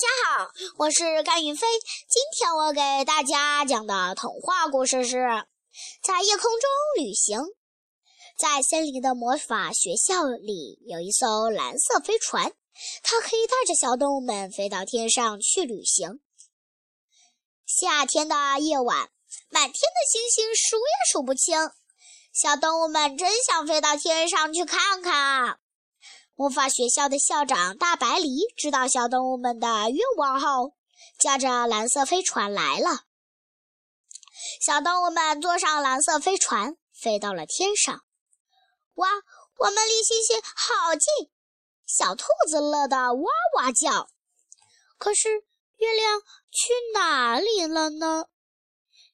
大家好，我是甘云飞。今天我给大家讲的童话故事是《在夜空中旅行》。在森林的魔法学校里，有一艘蓝色飞船，它可以带着小动物们飞到天上去旅行。夏天的夜晚，满天的星星数也数不清，小动物们真想飞到天上去看看啊！魔法学校的校长大白狸知道小动物们的愿望后，驾着蓝色飞船来了。小动物们坐上蓝色飞船，飞到了天上。哇，我们离星星好近！小兔子乐得哇哇叫。可是月亮去哪里了呢？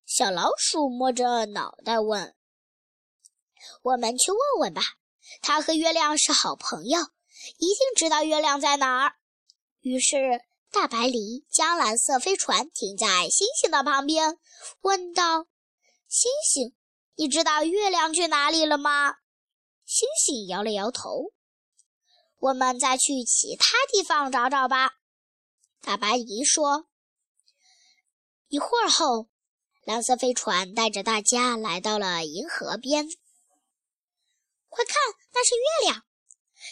小老鼠摸着脑袋问：“我们去问问吧。它和月亮是好朋友。”一定知道月亮在哪儿。于是，大白狸将蓝色飞船停在星星的旁边，问道：“星星，你知道月亮去哪里了吗？”星星摇了摇头。“我们再去其他地方找找吧。”大白狸说。一会儿后，蓝色飞船带着大家来到了银河边。快看，那是月亮！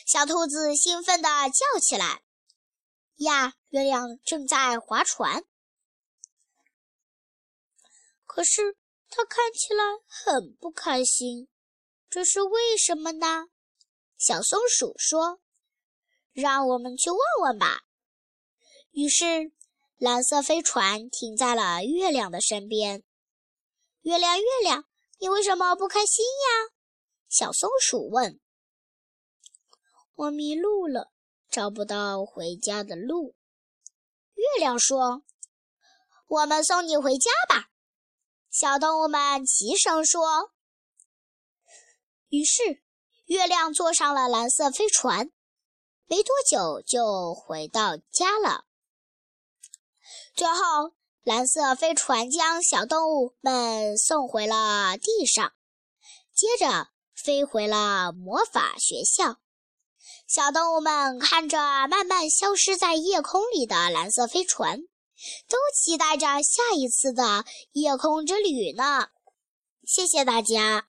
小兔子兴奋地叫起来：“呀，月亮正在划船，可是它看起来很不开心，这是为什么呢？”小松鼠说：“让我们去问问吧。”于是，蓝色飞船停在了月亮的身边。“月亮，月亮，你为什么不开心呀？”小松鼠问。我迷路了，找不到回家的路。月亮说：“我们送你回家吧。”小动物们齐声说。于是，月亮坐上了蓝色飞船，没多久就回到家了。最后，蓝色飞船将小动物们送回了地上，接着飞回了魔法学校。小动物们看着慢慢消失在夜空里的蓝色飞船，都期待着下一次的夜空之旅呢。谢谢大家。